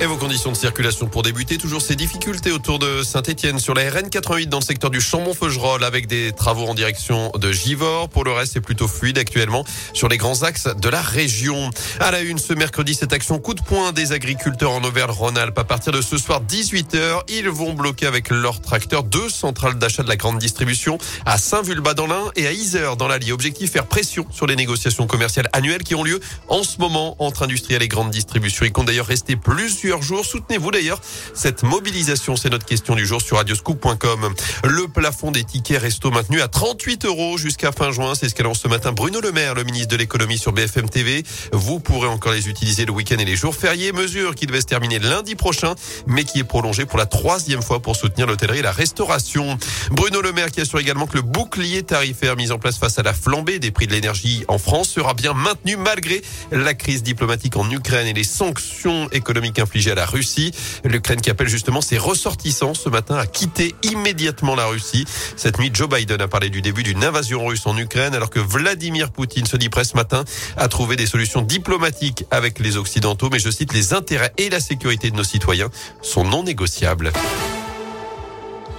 Et vos conditions de circulation pour débuter, toujours ces difficultés autour de Saint-Etienne sur la RN 88 dans le secteur du Chambon-Feugerolles avec des travaux en direction de Givors. Pour le reste, c'est plutôt fluide actuellement sur les grands axes de la région. À la une, ce mercredi, cette action coup de poing des agriculteurs en Auvergne-Rhône-Alpes. À partir de ce soir, 18h, ils vont bloquer avec leurs tracteurs deux centrales d'achat de la grande distribution à Saint-Vulbas dans l'Ain et à Isère dans l'Allier. Objectif, faire pression sur les négociations commerciales annuelles qui ont lieu en ce moment entre industriels et grandes distributions. Ils comptent d'ailleurs rester plus Soutenez-vous d'ailleurs cette mobilisation C'est notre question du jour sur radioscoop.com. Le plafond des tickets resto maintenu à 38 euros jusqu'à fin juin. C'est ce qu'annonce ce matin Bruno Le Maire, le ministre de l'économie sur BFM TV. Vous pourrez encore les utiliser le week-end et les jours fériés. Mesure qui devait se terminer lundi prochain, mais qui est prolongée pour la troisième fois pour soutenir l'hôtellerie et la restauration. Bruno Le Maire qui assure également que le bouclier tarifaire mis en place face à la flambée des prix de l'énergie en France sera bien maintenu malgré la crise diplomatique en Ukraine et les sanctions économiques infligées à la Russie. L'Ukraine qui appelle justement ses ressortissants ce matin à quitter immédiatement la Russie. Cette nuit, Joe Biden a parlé du début d'une invasion russe en Ukraine alors que Vladimir Poutine se dit prêt ce matin à trouver des solutions diplomatiques avec les Occidentaux. Mais je cite, les intérêts et la sécurité de nos citoyens sont non négociables.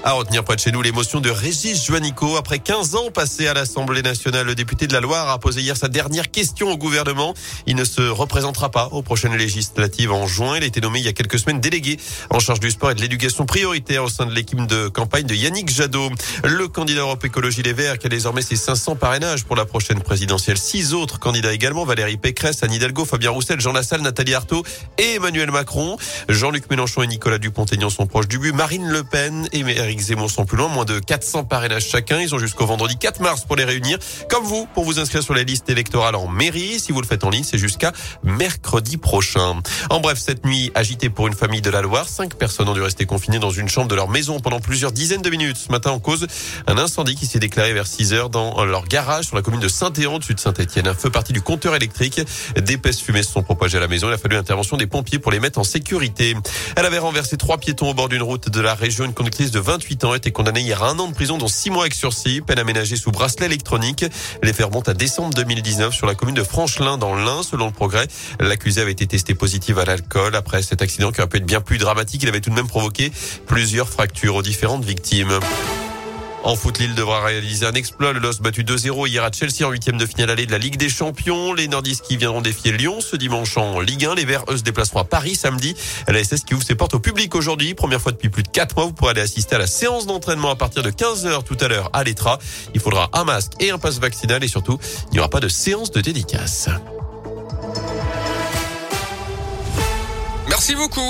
À retenir près de chez nous l'émotion de Régis Juanico. Après 15 ans passés à l'Assemblée nationale, le député de la Loire a posé hier sa dernière question au gouvernement. Il ne se représentera pas aux prochaines législatives en juin. Il a été nommé il y a quelques semaines délégué en charge du sport et de l'éducation prioritaire au sein de l'équipe de campagne de Yannick Jadot. Le candidat Europe Écologie Les Verts qui a désormais ses 500 parrainages pour la prochaine présidentielle. Six autres candidats également, Valérie Pécresse, Anne Hidalgo, Fabien Roussel, Jean Lassalle, Nathalie Arthaud et Emmanuel Macron. Jean-Luc Mélenchon et Nicolas Dupont-Aignan sont proches du but. Marine Le Pen et Éric Zemmour sont plus loin, moins de 400 parrainages chacun. Ils ont jusqu'au vendredi 4 mars pour les réunir. Comme vous, pour vous inscrire sur les listes électorales en mairie. Si vous le faites en ligne, c'est jusqu'à mercredi prochain. En bref, cette nuit agitée pour une famille de la Loire. Cinq personnes ont dû rester confinées dans une chambre de leur maison pendant plusieurs dizaines de minutes. Ce matin, en cause, un incendie qui s'est déclaré vers 6 heures dans leur garage sur la commune de Saint-Héron, dessus de Saint-Etienne. Un feu parti du compteur électrique. D'épaisses fumées se sont propagées à la maison. Il a fallu l'intervention des pompiers pour les mettre en sécurité. Elle avait renversé trois piétons au bord d'une route de la région. Une conductrice de 28 ans était condamnée hier à un an de prison, dont six mois avec sursis, peine aménagée sous bracelet électronique. Les faits remontent à décembre 2019 sur la commune de Franchelin dans l'Ain. Selon le progrès, l'accusé avait été testé positif à l'alcool. Après cet accident qui aurait pu être bien plus dramatique, il avait tout de même provoqué plusieurs fractures aux différentes victimes. En foot, Lille devra réaliser un exploit. Le LOS battu 2-0 hier à Chelsea en huitième de finale allée de la Ligue des Champions. Les Nordistes qui viendront défier Lyon ce dimanche en Ligue 1. Les Verts, eux, se déplaceront à Paris samedi. La SS qui ouvre ses portes au public aujourd'hui. Première fois depuis plus de 4 mois. Vous pourrez aller assister à la séance d'entraînement à partir de 15h tout à l'heure à l'Etra. Il faudra un masque et un passe vaccinal et surtout, il n'y aura pas de séance de dédicace. Merci beaucoup.